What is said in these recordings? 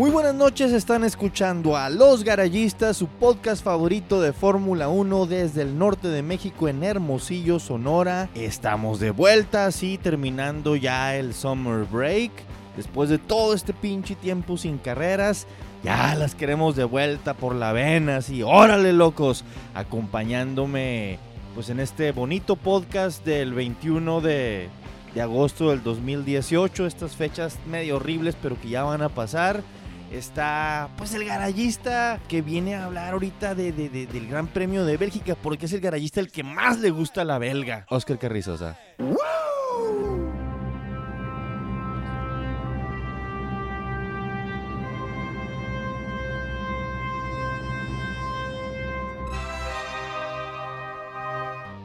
Muy buenas noches, están escuchando a Los Garayistas, su podcast favorito de Fórmula 1 desde el norte de México en Hermosillo, Sonora. Estamos de vuelta, así terminando ya el summer break. Después de todo este pinche tiempo sin carreras, ya las queremos de vuelta por la vena, así, órale locos, acompañándome pues en este bonito podcast del 21 de, de agosto del 2018, estas fechas medio horribles pero que ya van a pasar está pues el garayista que viene a hablar ahorita de, de- de- del Gran Premio de Bélgica porque es el garayista el que más le gusta a la belga. Oscar Carrizosa.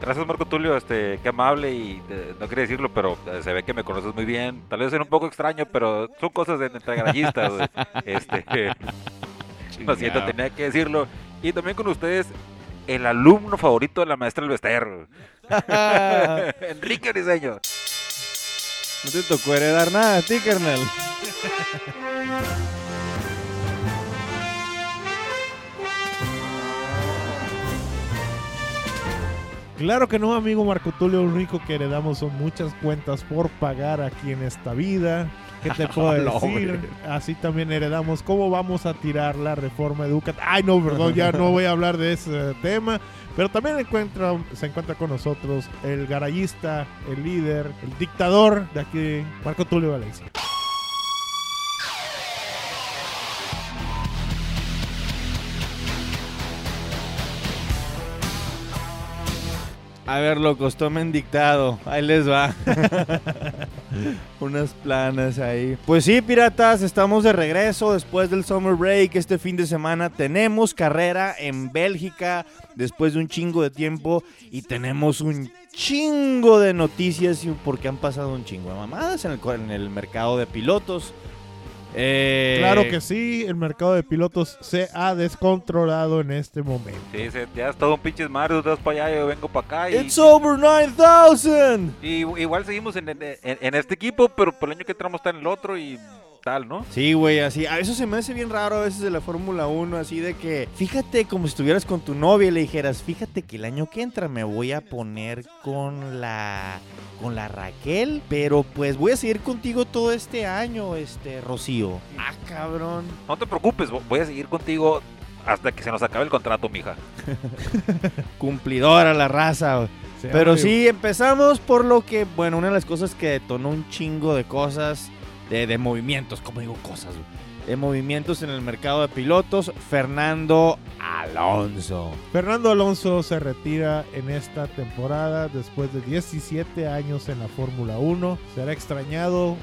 Gracias Marco Tulio, este, qué amable y eh, no quería decirlo, pero eh, se ve que me conoces muy bien. Tal vez sea un poco extraño, pero son cosas de entre garayistas. güey. este, lo siento, tenía que decirlo. Y también con ustedes, el alumno favorito de la maestra Elvester. Enrique Briseño. No te tocó heredar nada a ti, carnal. Claro que no, amigo Marco Tulio, lo único que heredamos son muchas cuentas por pagar aquí en esta vida. ¿Qué te puedo decir? Así también heredamos cómo vamos a tirar la reforma educativa. Ay, no, perdón, ya no voy a hablar de ese tema. Pero también encuentra, se encuentra con nosotros el garayista, el líder, el dictador de aquí, Marco Tulio Valencia. A ver, locos, tomen dictado. Ahí les va. Unas planas ahí. Pues sí, piratas, estamos de regreso después del summer break. Este fin de semana tenemos carrera en Bélgica después de un chingo de tiempo y tenemos un chingo de noticias y porque han pasado un chingo de mamadas en el, en el mercado de pilotos. Eh, Claro que sí, el mercado de pilotos se ha descontrolado en este momento. Sí, sí, ya es todo un pinche mar, tú vas para allá, yo vengo para acá. Y, It's over 9000. y igual seguimos en, en- en- en este equipo, pero por el año que entramos está en el otro y tal, ¿no? Sí, güey, así. A eso se me hace bien raro a veces de la Fórmula 1, así de que, fíjate como si estuvieras con tu novia y le dijeras, fíjate que el año que entra me voy a poner con la con la Raquel, pero pues voy a seguir contigo todo este año, este Rocío. Ah, cabrón. No te preocupes, vo- voy a seguir contigo hasta que se nos acabe el contrato, mija. Cumplidora la raza. Pero sí, empezamos por lo que, bueno, una de las cosas que detonó un chingo de cosas, de, de movimientos, como digo cosas, de movimientos en el mercado de pilotos, Fernando Alonso. Fernando Alonso se retira en esta temporada después de 17 años en la Fórmula 1. Será extrañado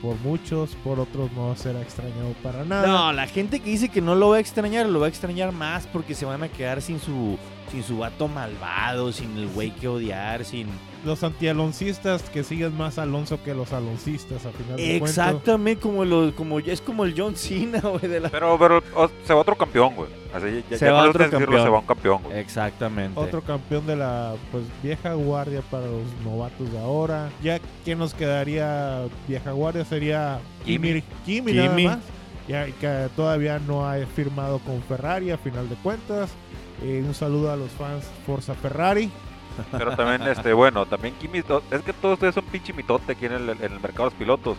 por muchos, por otros no será extrañado para nada. No, la gente que dice que no lo va a extrañar, lo va a extrañar más porque se van a quedar sin su, sin su vato malvado, sin el güey que odiar, sin... Los antialoncistas que siguen más Alonso que los aloncistas a final de cuentas. Exactamente como, lo, como es como el John Cena, güey, de la... Pero, pero o- se va otro campeón, güey. Así, ya, Se ya va con otro eso decirlo, campeón. Se va un campeón, güey. Exactamente. Otro campeón de la pues vieja guardia para los novatos de ahora. Ya que nos quedaría vieja guardia sería Kimi. Kimi, Kimi nada más. Ya que todavía no ha firmado con Ferrari a final de cuentas. Eh, un saludo a los fans Forza Ferrari. Pero también, este, bueno, también Kimi, es que todos ustedes son pinche mitote aquí en el, en el mercado de los pilotos.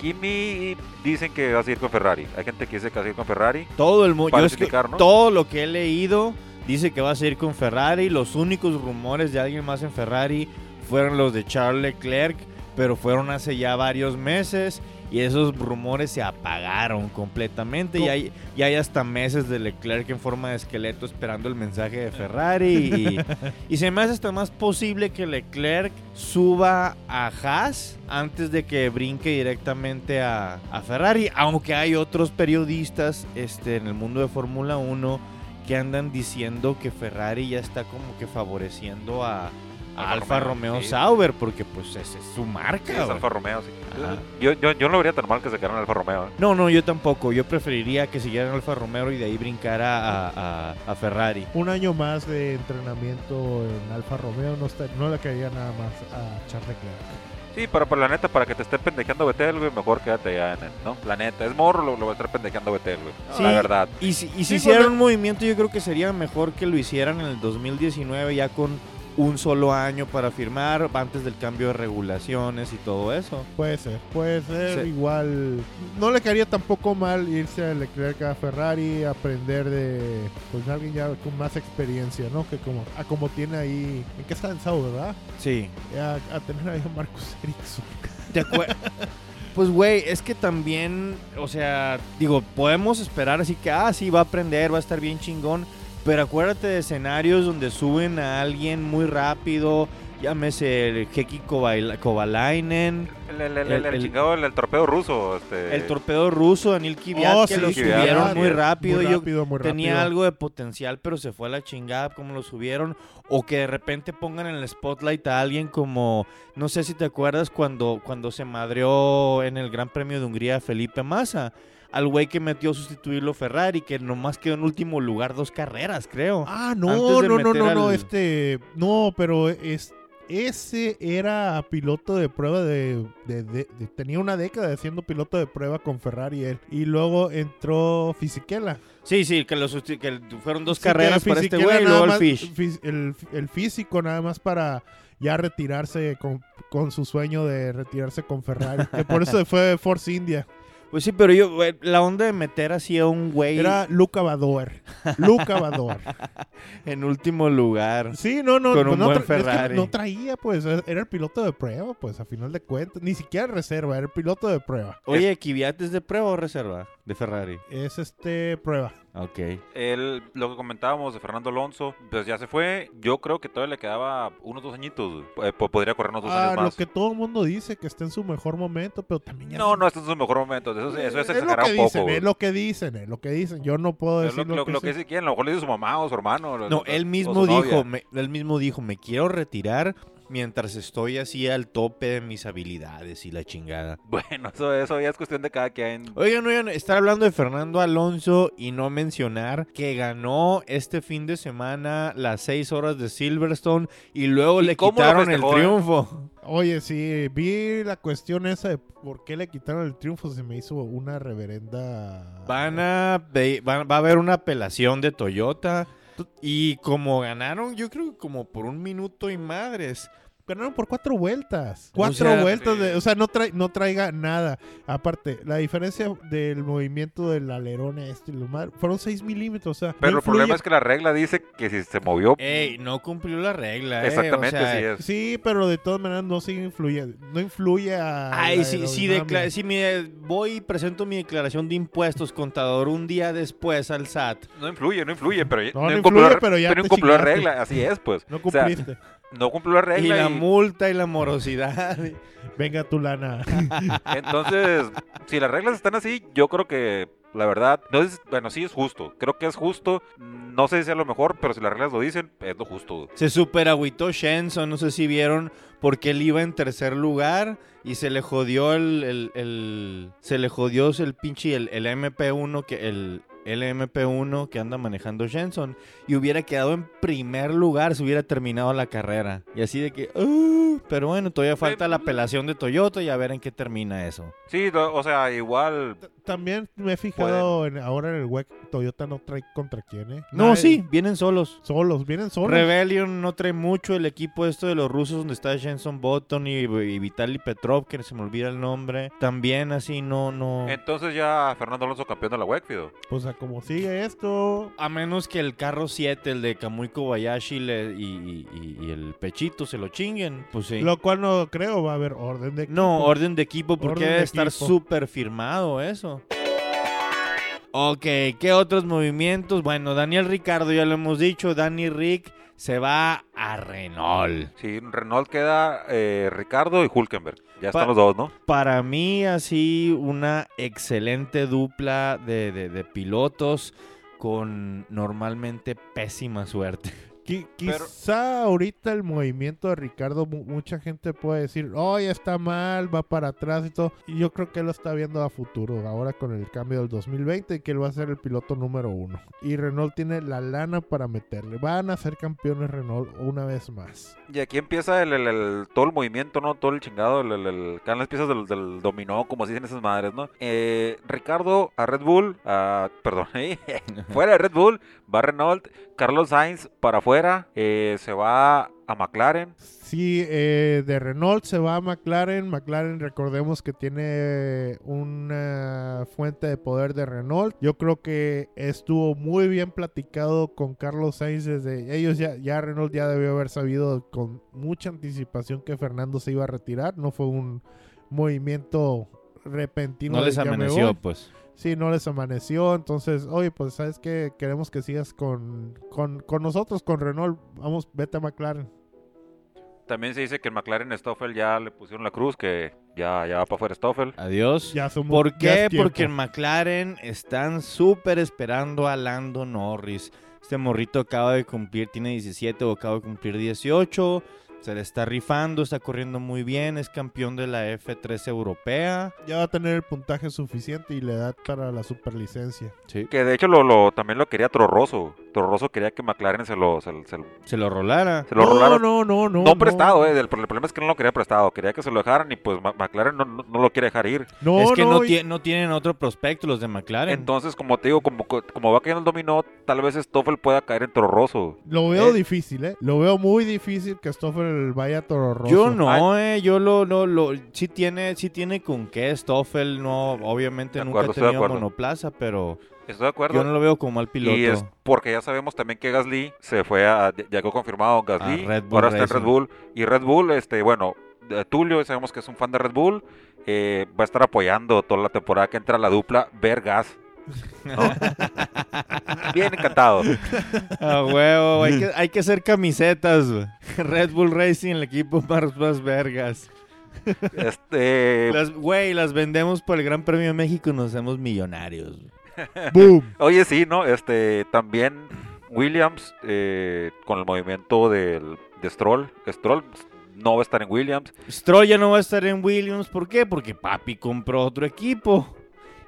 Kimi dicen que va a seguir con Ferrari. Hay gente que dice que va a seguir con Ferrari. Todo el mundo, Para explicar, ¿no? todo lo que he leído dice que va a seguir con Ferrari. Los únicos rumores de alguien más en Ferrari fueron los de Charles Leclerc, pero fueron hace ya varios meses y esos rumores se apagaron completamente. Y hay, y hay hasta meses de Leclerc en forma de esqueleto esperando el mensaje de Ferrari. Y, y se me hace hasta más posible que Leclerc suba a Haas antes de que brinque directamente a, a Ferrari. Aunque hay otros periodistas este, en el mundo de Fórmula 1 que andan diciendo que Ferrari ya está como que favoreciendo a Alfa Alfa Romeo, Romeo sí. Sauber porque pues esa es su marca. Sí, es. Alfa Romeo, sí. Ajá. Yo, yo, yo no lo vería tan mal que se quedaran Alfa Romeo. ¿eh? No, no, yo tampoco. Yo preferiría que siguieran Alfa Romeo y de ahí brincara a, a- a Ferrari. Un año más de entrenamiento en Alfa Romeo no, está- no le caería nada más a Charles Leclerc. Sí, pero por la neta, para que te esté pendejeando Betel, güey, mejor quédate ya en el, ¿no? La neta, es morro, lo, lo va a estar pendejeando Betel, güey. Sí. La verdad. Y si, y si Sí, hicieran pues, un movimiento, yo creo que sería mejor que lo hicieran en el 2019 ya con un solo año para firmar antes del cambio de regulaciones y todo eso. Puede ser, puede ser Sí. igual. No le caería tampoco mal irse a Leclerc a Ferrari, aprender de pues alguien ya con más experiencia, ¿no? Que como, a como tiene ahí, ¿en qué está en Sauber, verdad? Sí. A, a tener ahí a Marcus Ericsson. ¿Te acuer- Pues, güey, es que también, o sea, digo, podemos esperar así que, ah, sí, va a aprender, va a estar bien chingón. Pero acuérdate de escenarios donde suben a alguien muy rápido, llámese el Heki Koval- Kovalainen, El, el, el, el, El- el el- chingado, el, el torpedo ruso, este... el torpedo ruso, Daniel Kvyat, Oh, que sí, lo Kvyat, subieron muy rápido. muy Yo rápido, muy tenía rápido. algo de potencial, pero se fue a la chingada como lo subieron. O que de repente pongan en el spotlight a alguien como, no sé si te acuerdas cuando, cuando se madreó en el Gran Premio de Hungría Felipe Massa. Al güey que metió a sustituirlo Ferrari, que nomás quedó en último lugar dos carreras, creo. Ah, no, no, no, no, no, este, no, pero es, ese era piloto de prueba de, de- de- de- tenía una década haciendo piloto de prueba con Ferrari él, y luego entró Fisichella. Sí, sí, que, lo susti- que fueron dos Sí, carreras para este güey y luego el más- Fish. fis- el, el físico nada más para ya retirarse con, con su sueño de retirarse con Ferrari, que por eso fue Force India. Pues sí, pero yo, güey, la onda de meter así a un güey Era Luca Badoer. Luca Badoer. en último lugar. Sí, no, no, Con pues un no, buen tra- es que Ferrari. no traía, pues, era el piloto de prueba, pues, a final de cuentas. Ni siquiera reserva, era el piloto de prueba. Oye, ¿Kvyat es de prueba o reserva? De Ferrari. Es este prueba. Ok. El, lo que comentábamos de Fernando Alonso, pues ya se fue. Yo creo que todavía le quedaba unos dos añitos. Eh, po- podría correr unos dos Ah, años lo más. que todo el mundo dice que está en su mejor momento, pero también ya No, se- no, este es su mejor momento. Eso, eso es es lo exagerar que un poco. dicen, es lo que dicen, es lo que dicen. Yo no puedo decir lo, lo, lo- que lo que sé. dice quién, a lo mejor le dice su mamá o su hermano. No, o- él o mismo dijo, me- él mismo dijo, me quiero retirar mientras estoy así al tope de mis habilidades y la chingada. Bueno, eso, eso ya es cuestión de cada quien. Oigan, oigan, estar hablando de Fernando Alonso y no mencionar que ganó este fin de semana las seis horas de Silverstone y luego ¿Y le quitaron el eh? triunfo. Oye, sí, vi la cuestión esa de por qué le quitaron el triunfo. Se me hizo una reverenda. Van a, va a haber una apelación de Toyota y como ganaron, yo creo que como por un minuto y madres. Ganaron por cuatro vueltas. O Cuatro sea, vueltas. de- sí. o sea, no, trae, no traiga nada. Aparte, la diferencia del movimiento del alerón este y lo más, fueron 6 milímetros. O sea, Pero no el problema influye- es que la regla dice que si se movió. Ey, no cumplió la regla, eh. exactamente, o sea, sí es. Sí, pero de todas maneras no sigue influyendo. No influye a. Ay, si, si, si me voy y presento mi declaración de impuestos, contador, un día después al SAT. No influye, no influye, pero No, no, no incumplió influye, la- pero ya pero te incumplió la regla, así es, pues. No O sea, cumpliste. No cumplió la Y regla la y, multa y la morosidad. Venga tu lana. entonces, si las reglas están así, yo creo que la verdad, no es, bueno, sí es justo. Creo que es justo. No sé si sea lo mejor, pero si las reglas lo dicen, es lo justo. Se super agüitó Shenson, no sé si vieron, porque él iba en tercer lugar y se le jodió el, el, el- se le jodió el pinche el, el MP1 que el LMP1 que anda manejando Shenson y hubiera quedado en primer lugar si hubiera terminado la carrera. Y así de que, "Ah", pero bueno, todavía falta la apelación de Toyota y a ver en qué termina eso. Sí, o sea, igual. También me he fijado en, ahora en el WEC. Toyota no trae contra quién, ¿eh? No, Nadie- sí, vienen solos. Solos, vienen solos. Rebellion no trae mucho el equipo esto de los rusos donde está Jenson Button y, y Vitaly Petrov, que se me olvida el nombre. También así no, no. Entonces ya Fernando Alonso campeón de la WEC, Fido. O sea, como sigue esto. A menos que el carro 7, el de Kamui Kobayashi le- y, y- y el pechito se lo chinguen, pues sí. Lo cual no creo va a haber orden de equipo. No, orden de equipo, porque Orden debe de estar súper firmado eso. Ok, ¿qué otros movimientos? Bueno, Daniel Ricardo, ya lo hemos dicho, Danny Rick se va a Renault. Sí, Renault queda eh, Ricardo y Hulkenberg. Ya están los dos, ¿no? Para mí, así, una excelente dupla de, de- de pilotos con normalmente pésima suerte. Qui- quizá ahorita el movimiento de Ricardo, mu- mucha gente puede decir, oh, ya está mal, va para atrás y todo. Y yo creo que él lo está viendo a futuro, ahora con el cambio del 2020, que él va a ser el piloto número uno. Y Renault tiene la lana para meterle. Van a ser campeones Renault una vez más. Y aquí empieza el, el- el- todo el movimiento, ¿no? Todo el chingado, el, el, las piezas del, del dominó, como se dicen esas madres, ¿no? Eh, Ricardo a Red Bull, a, perdón, fuera de Red Bull, va Renault, Carlos Sainz para afuera, eh, se va a McLaren. Sí, eh, de Renault se va a McLaren. McLaren, recordemos que tiene una fuente de poder de Renault. Yo creo que estuvo muy bien platicado con Carlos Sainz desde ellos ya, ya Renault ya debió haber sabido con mucha anticipación que Fernando se iba a retirar. No fue un movimiento repentino. No les amaneció, pues. Sí, no les amaneció. Entonces, oye, pues sabes que queremos que sigas con, con, con nosotros, con Renault. Vamos, vete a McLaren. También se dice que en McLaren Stoffel ya le pusieron la cruz, que ya, ya va para afuera Stoffel. Adiós. Ya somos, ¿Por qué? Porque en McLaren están súper esperando a Lando Norris. Este morrito acaba de cumplir, tiene 17 o acaba de cumplir 18. Se le está rifando, está corriendo muy bien, es campeón de la F3 europea. ya va a tener el puntaje suficiente y la edad para la superlicencia. Sí. Que de hecho lo, lo- también lo quería Torroso. Torroso quería que McLaren se lo, se, se- Se lo rolara. se lo no, no, no, no. No, prestado, eh. El, el problema es que no lo quería prestado. Quería que se lo dejaran y pues McLaren no, no- no lo quiere dejar ir. No, es que no, y- no tienen otro prospecto los de McLaren. Entonces, como te digo, como, como va cayendo el dominó, tal vez Stoffel pueda caer en Torroso. Lo veo Eh. difícil, ¿eh? Lo veo muy difícil que Stoffel vaya Toro. Yo no, eh, yo lo, lo, lo, sí tiene, sí tiene con qué, Stoffel no, obviamente nunca ha tenido monoplaza, pero Estoy de acuerdo. yo no lo veo como mal piloto. Y es porque ya sabemos también que Gasly se fue a, ya quedó confirmado Gasly, A Red Bull ahora está en. Red Bull. Y Red Bull, este, bueno, eh, Tulio, sabemos que es un fan de Red Bull, eh, va a estar apoyando toda la temporada que entra la dupla Vergas. Bien encantado. A huevo, hay que, hay que hacer camisetas. Red Bull Racing, el equipo más, más vergas. Este, Las, güey, las vendemos por el Gran Premio de México y nos hacemos millonarios. ¡Boom! oye, sí, ¿no? Este, también Williams, eh, con el movimiento del, de Stroll, Stroll no va a estar en Williams. Stroll ya no va a estar en Williams, ¿por qué? Porque papi compró otro equipo.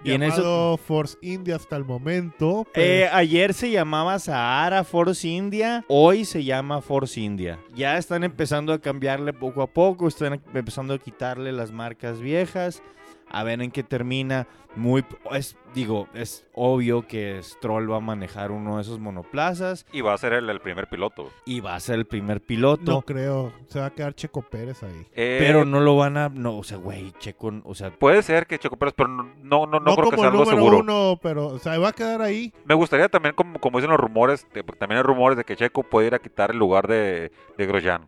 Y en eso Force India hasta el momento. pero- Eh, ayer se llamaba Sahara Force India, hoy se llama Force India. Ya están empezando a cambiarle poco a poco, están empezando a quitarle las marcas viejas, a ver en qué termina. Muy, es, digo, es obvio que Stroll va a manejar uno de esos monoplazas Y va a ser el, el primer piloto. y va a ser el primer piloto. no creo. Se va a quedar Checo Pérez ahí. Eh, Pero no lo van a, no, o sea, güey, Checo, o sea, Puede ser que Checo Pérez, pero no, no, no, creo que sea algo seguro. uno, pero o sea, va a quedar ahí. Me gustaría también, como, como dicen los rumores, de- porque también hay rumores de que Checo puede ir a quitar el lugar de, de Grosjean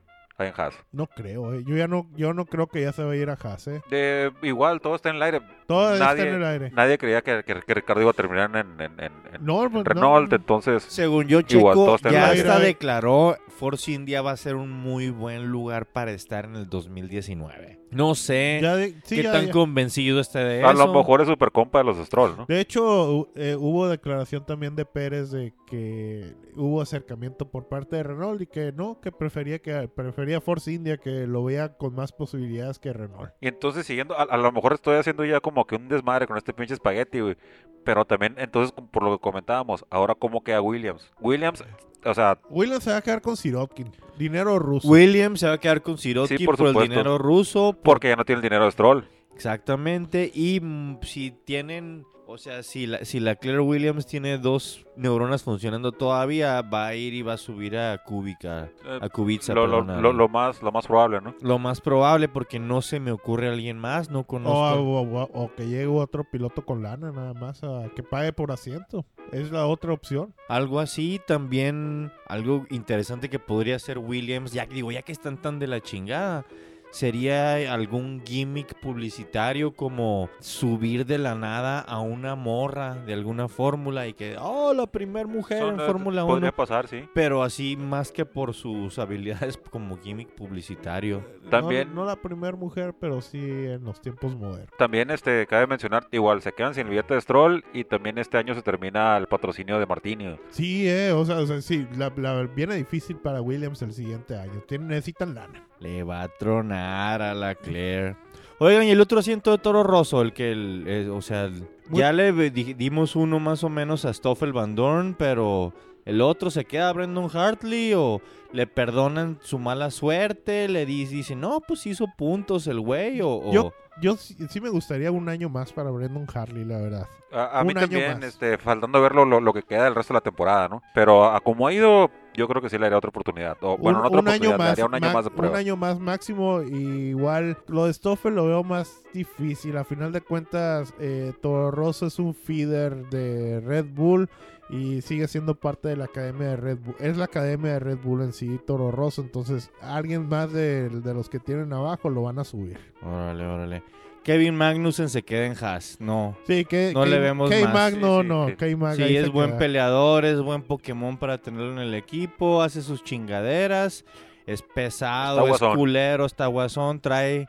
en Haas. No creo, eh. Yo ya no, yo no creo que ya se va a ir a Haas, eh. De, igual, todo está en el aire. Todo está Nadie- en el aire. Nadie creía que, que- que Ricardo iba a terminar en, en- en- en No, pues, no, Renault, no. entonces... Según yo, Igual, está en ya el aire. hasta declaró Force India va a ser un muy buen lugar para estar en el 2019. No sé Ya de, sí, qué ya- tan ya. convencido esté de A eso. lo mejor es super compa de los Stroll, ¿no? De hecho, eh, hubo declaración también de Pérez de que hubo acercamiento por parte de Renault y que no, que prefería que prefería Force India que lo veía con más posibilidades que Renault. Y entonces siguiendo, a, a lo mejor estoy haciendo ya como que un desmadre con este pinche espagueti, güey. Pero también, entonces, por lo que comentábamos, ahora cómo queda Williams. Williams, o sea, Williams se va a quedar con Sirotkin, dinero ruso. Williams se va a quedar con Sirotkin Sí, por por, el supuesto. dinero ruso. por- porque ya no tiene el dinero de Stroll. Exactamente. Y mm, si tienen, o sea, si la, si la Claire Williams tiene dos neuronas funcionando todavía, va a ir y va a subir a Kubica, Eh, a Kubica, lo, lo- perdóname. lo- lo más, lo más probable, ¿no? Lo más probable, porque no se me ocurre alguien más, no conozco. o- o- o que llegue otro piloto con lana nada más a que pague por asiento. Es la otra opción. Algo así, también algo interesante que podría ser Williams, ya que digo, ya que están tan de la chingada. Sería algún gimmick publicitario como subir de la nada a una morra de alguna fórmula y que, oh, la primer mujer Son, en Fórmula 1. Podría pasar, sí. Pero así más que por sus habilidades como gimmick publicitario. También- No, no la primera mujer, pero sí en los tiempos modernos. También este cabe mencionar, igual se quedan sin el billete de Stroll y también este año se termina el patrocinio de Martini. Sí, eh, o sea, o sea, sí, la, la- viene difícil para Williams el siguiente año. Tienen, necesitan lana. Le va a tronar a la Claire. Oigan, y el otro asiento de Toro Rosso, el que, el, eh, o sea, el- Muy- ya le di- dimos uno más o menos a Stoffel Van Dorn, pero el otro se queda a Brendan Hartley o le perdonan su mala suerte, le di- dicen, no, pues hizo puntos el güey, o... o- Yo, yo sí, sí me gustaría un año más para Brendan Harley, la verdad. A, a mí Un año también, más. este, faltando ver lo, lo, lo que queda del resto de la temporada, ¿no? Pero a como ha ido, yo creo que sí le haría otra oportunidad. O, bueno, un, no otra un año le más, haría un año más de prueba. un año más máximo. Y igual lo de Stoffel lo veo más difícil. A final de cuentas, eh, Toro Rosso es un feeder de Red Bull y sigue siendo parte de la academia de Red Bull. Es la academia de Red Bull en sí, Toro Rosso. Entonces, alguien más de, de los que tienen abajo lo van a subir. Órale, órale. Kevin Magnussen se queda en Haas, no. Sí, que No le vemos más. K-Mag no, Sí, sí, no. sí. Es buen queda. peleador, es buen Pokémon para tenerlo en el equipo, hace sus chingaderas, es pesado, Está es guasón. culero, está guasón, trae,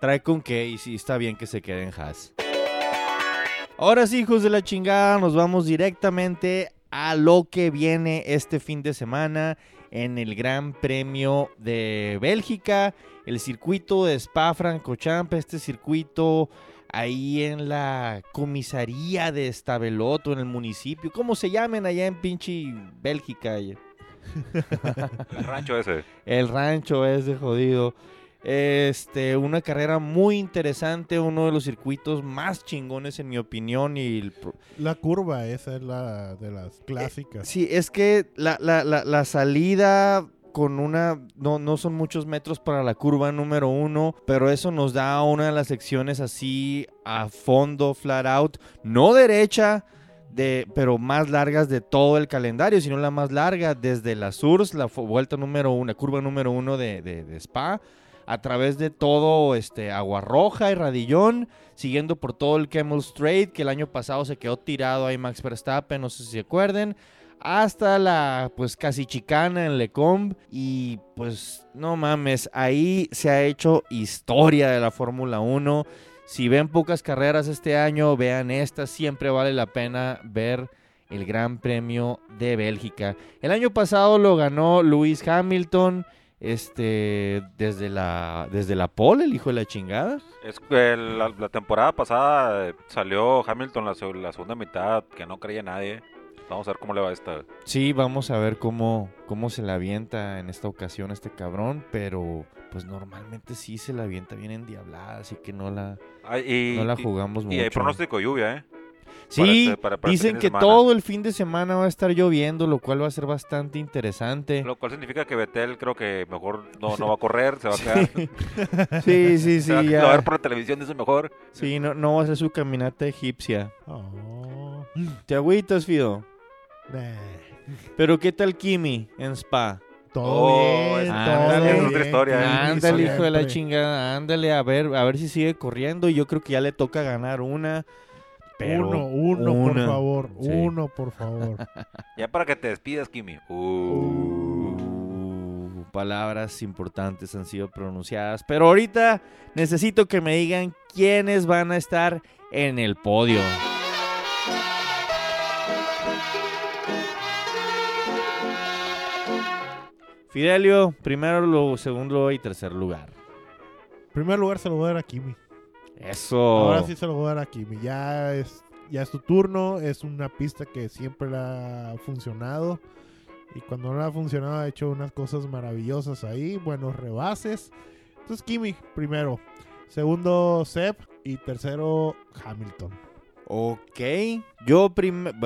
trae con qué y sí, está bien que se quede en Haas. Ahora sí, hijos de la chingada, nos vamos directamente a lo que viene este fin de semana en el Gran Premio de Bélgica, el circuito de Spa-Francorchamps, este circuito ahí en la comisaría de Staveloto, en el municipio, ¿cómo se llamen allá en pinche Bélgica? El rancho ese. El rancho ese jodido. Este, una carrera muy interesante, uno de los circuitos más chingones en mi opinión y el La curva, esa es la de las clásicas. Sí, es que la, la- la- la salida con una... No, no son muchos metros para la curva número uno, pero eso nos da una de las secciones así a fondo, flat out, no derecha, de, pero más largas de todo el calendario, sino la más larga desde la Surs, la vuelta número uno, curva número uno de, de- de Spa, a través de todo este Agua Roja y Radillón, siguiendo por todo el Camel Straight, que el año pasado se quedó tirado ahí Max Verstappen, no sé si se acuerden, hasta la pues casi chicana en Lecombe y pues no mames, ahí se ha hecho historia de la Fórmula 1. Si ven pocas carreras este año, vean esta, siempre vale la pena ver el Gran Premio de Bélgica. El año pasado lo ganó Lewis Hamilton, este, desde la, desde la pole, el hijo de la chingada. Es que la, la temporada pasada eh, salió Hamilton la, la segunda mitad, que no creía nadie. Vamos a ver cómo le va esta. Sí, vamos a ver cómo, cómo se la avienta en esta ocasión este cabrón, pero pues normalmente sí se la avienta bien endiablada, así que no la, y, no la y- jugamos mucho. y hay pronóstico de lluvia, ¿eh? Sí, para para- para dicen que semana. todo el fin de semana va a estar lloviendo, lo cual va a ser bastante interesante. Lo cual significa que Betel creo que mejor no, no va a correr, se va a quedar. Sí, sí, se va a sí, a ver por la televisión, eso mejor. Sí, no, no va a ser su caminata egipcia. Oh, Te agüitas, Fido. nah. Pero ¿qué tal Kimi en Spa? Todo Oh, bien, es- todo ándale, es bien. otra historia, ¿eh? Ándale, hijo de la chingada, ándale, a ver, a ver si sigue corriendo. Yo creo que ya le toca ganar una. Pero uno, uno, una. por favor. Sí. Uno, por favor. Ya para que te despidas, Kimi. Uh. Uh, palabras importantes han sido pronunciadas. Pero ahorita necesito que me digan quiénes van a estar en el podio. Fidelio, primero, luego, segundo y tercer lugar. primer lugar se lo voy a dar a Kimi. Eso. Ahora sí se lo voy a dar a Kimi. Ya es, ya es tu turno. Es una pista que siempre ha funcionado. Y cuando no ha funcionado ha hecho unas cosas maravillosas ahí. Buenos rebases. Entonces Kimi, primero. Segundo, Seb. Y tercero, Hamilton. Ok. Yo primero.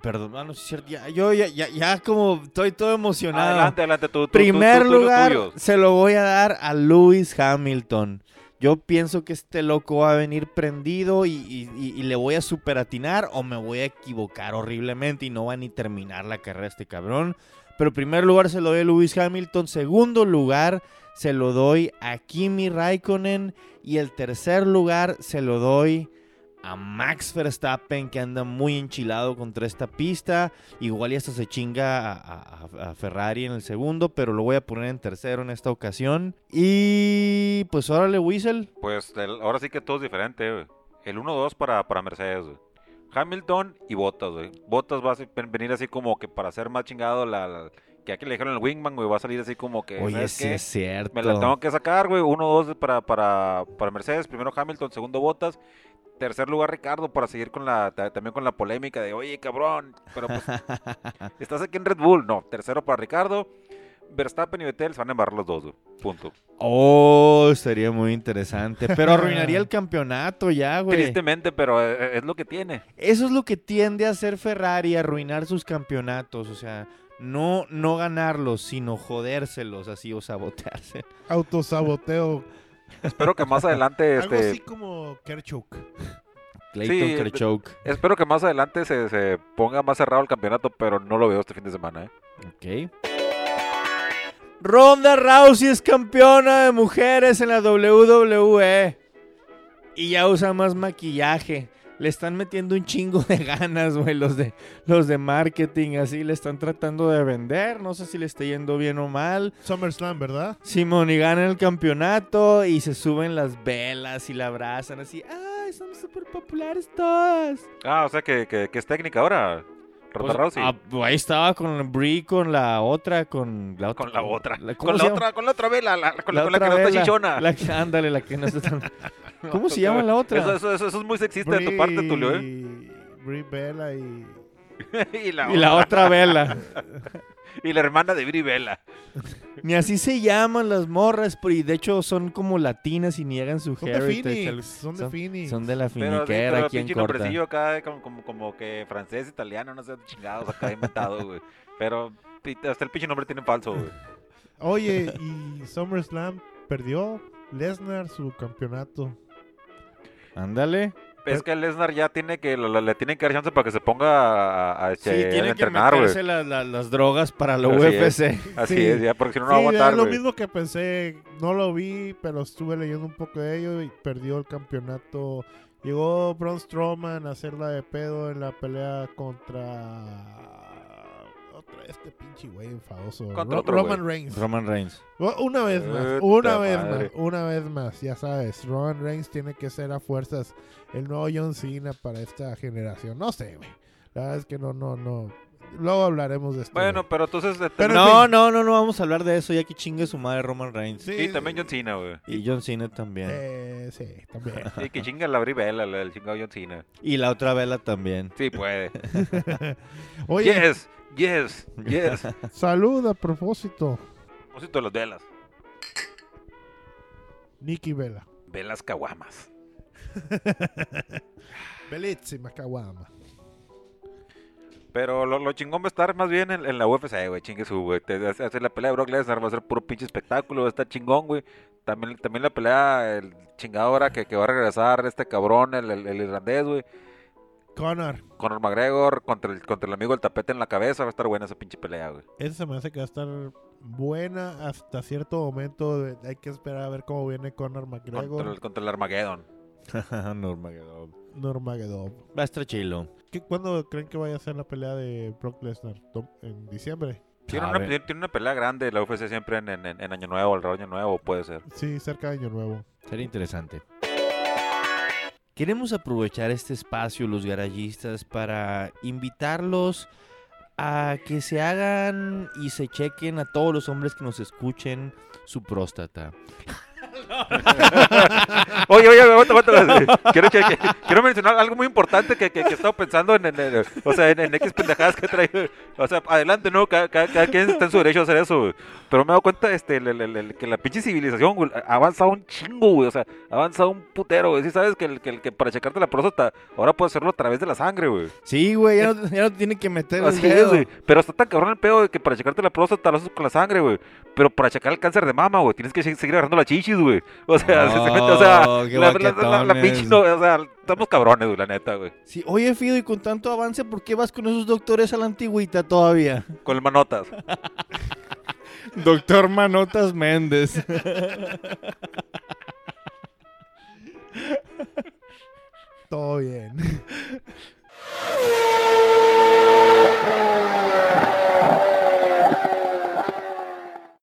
perdón, ah, no. Ya, yo ya, ya, ya como estoy todo emocionado. Adelante, adelante, tú. tú, tú, Primer tú, tú, los lugar se lo voy a dar a Lewis Hamilton. Yo pienso que este loco va a venir prendido y, le voy a superatinar o me voy a equivocar horriblemente y no va a ni terminar la carrera este cabrón. Pero primer lugar se lo doy a Lewis Hamilton. Segundo lugar se lo doy a Kimi Raikkonen. Y el tercer lugar se lo doy a Max Verstappen, que anda muy enchilado contra esta pista. Igual y hasta se chinga a, a- a Ferrari en el segundo, pero lo voy a poner en tercero en esta ocasión. Y pues órale, Whistle. Pues el- ahora sí que todo es diferente, güey. El 1-2 para, para Mercedes, güey. Hamilton y Bottas, güey. Bottas va a venir así como que para ser más chingado la, la- que aquí le dijeron el Wingman, güey, va a salir así como que, Oye, ¿sabes sí qué? es cierto. Me la tengo que sacar, güey. 1-2 para, para, para Mercedes, primero Hamilton, segundo Bottas. Tercer lugar Ricardo para seguir con la ta- también con la polémica de, oye, cabrón, pero pues estás aquí en Red Bull. No, tercero para Ricardo. Verstappen y Vettel se van a embarrar los dos, güey. Punto. Oh, sería muy interesante. Pero arruinaría el campeonato ya, güey. Tristemente, pero eh, es lo que tiene. Eso es lo que tiende a hacer Ferrari, arruinar sus campeonatos. O sea, no, no ganarlos, sino jodérselos así o sabotearse. Autosaboteo. Espero que más adelante, Algo así este, como Kerchuk. Clayton Sí, Kershaw. espero que más adelante se, se ponga más cerrado el campeonato, pero no lo veo este fin de semana, ¿eh? Ok. Ronda Rousey es campeona de mujeres en la WWE. Y ya usa más maquillaje. Le están metiendo un chingo de ganas, güey, los de, los de marketing, así le están tratando de vender. No sé si le está yendo bien o mal. SummerSlam, ¿verdad? Simón y gana el campeonato y se suben las velas y la abrazan así. ¡Ay, son súper populares todas! Ah, o sea que, que, que es técnica ahora. Ronda Pues, Rousey. ah, pues, ahí estaba con Brie, con la otra, con la otra. con la otra. la- ¿cómo con la otra, con la otra vela, la- con, La la, con la que no está chichona. La que, ándale, la que no está tan... ¿Cómo se llama la otra? Eso, eso, eso, eso es muy sexista de tu parte, Tulio, ¿eh? Brie Bella y... y, la Y la otra vela. y la hermana de Bri Vela. Ni así se llaman las morras, pero y de hecho son como latinas y niegan su Son de heritage. Phoenix. El- Son de Phoenix. Son de la finiquera pero aquí en pinche corta. nombrecillo acá como, como, como que francés, italiano, no sé, chingados acá inventado, güey. Pero hasta el pinche nombre tiene falso, güey. Oye, y SummerSlam perdió Lesnar su campeonato. Ándale. Es que Lesnar ya tiene que, le tienen que dar chance para que se ponga a, a, Sí, este, a tiene que entrenar, güey. meterse la- la- las drogas para la Así UFC. Así Sí. es, ya, porque si no, no va a aguantar, es lo mismo que pensé. No lo vi, pero estuve leyendo un poco de ello y perdió el campeonato. Llegó Braun Strowman a hacerla de pedo en la pelea contra... Otra, este pinche güey enfadoso. Contra Ro- otro Roman Reigns. Roman Reigns. Una vez más, una vez madre. más, una vez más, ya sabes, Roman Reigns tiene que ser a fuerzas el nuevo John Cena para esta generación. No sé, güey. La verdad es que no, no, no. Luego hablaremos de esto. Bueno, pero entonces... Pero en No, fin. no, no, no vamos a hablar de eso, ya que chingue su madre Roman Reigns. Sí, Y también John Cena, güey. Y John Cena también. Eh, sí, también. Y que chinga la Vela, la- el chingado John Cena. Y la otra vela también. Sí, puede. Oye, Yes, yes, yes. salud a propósito, Propósito de las velas. Nikki Vela. Velas caguamas. Bellísima caguama. Pero lo, lo chingón va a estar más bien en, en la UFC, güey. Chingue su, güey. Te hace hace la pelea de Brock Lesnar, va a ser puro pinche espectáculo. A estar chingón, güey. También, también la pelea, el chingado ahora que, que va a regresar este cabrón, el, el, el irlandés, güey. Connor, Conor McGregor contra el, contra el amigo del tapete en la cabeza. Va a estar buena esa pinche pelea, güey. esa se me hace que va a estar buena hasta cierto momento. de- hay que esperar a ver cómo viene Connor McGregor. Contra el, contra el Armageddon. Nurmagomedov. Nurmagomedov. Va a estar chilo. ¿Qué- ¿Cuándo creen que vaya a ser la pelea de Brock Lesnar? ¿Tom- ¿En diciembre? Tiene una, tiene- tiene una pelea grande la UFC siempre en, en, en Año Nuevo, alrededor de Año Nuevo, puede ser. Sí, cerca de Año Nuevo. Sería interesante. Queremos aprovechar este espacio, los garayistas, para invitarlos a que se hagan y se chequen a todos los hombres que nos escuchen su próstata. Oye, oye, aguanta, aguanta. Quiero, mencionar algo muy importante que, que, he estado pensando en, en, en- o sea, en, en X pendejadas que traído. O sea, adelante, ¿no? Cada, cada- cada quien está en su derecho a hacer eso, güey. Pero me he dado cuenta este, el- el- el- el- que la pinche civilización güey, ha avanzado un chingo, güey. O sea, ha avanzado un putero, güey. Sí sabes que, el, que, el- que para checarte la próstata ahora puedes hacerlo a través de la sangre, güey. Sí, güey, ya no, ya no tiene que meter el Así es, dedo. güey. Pero está tan cabrón el pedo de que para checarte la próstata lo haces con la sangre, güey. Pero para checar el cáncer de mama, güey, tienes que se- seguir agarrando la chichis, o sea, estamos cabrones, la neta, güey. Sí, oye, Fido, y con tanto avance, ¿por qué vas con esos doctores a la antigüita todavía? Con el manotas. Doctor Manotas Méndez. Todo bien.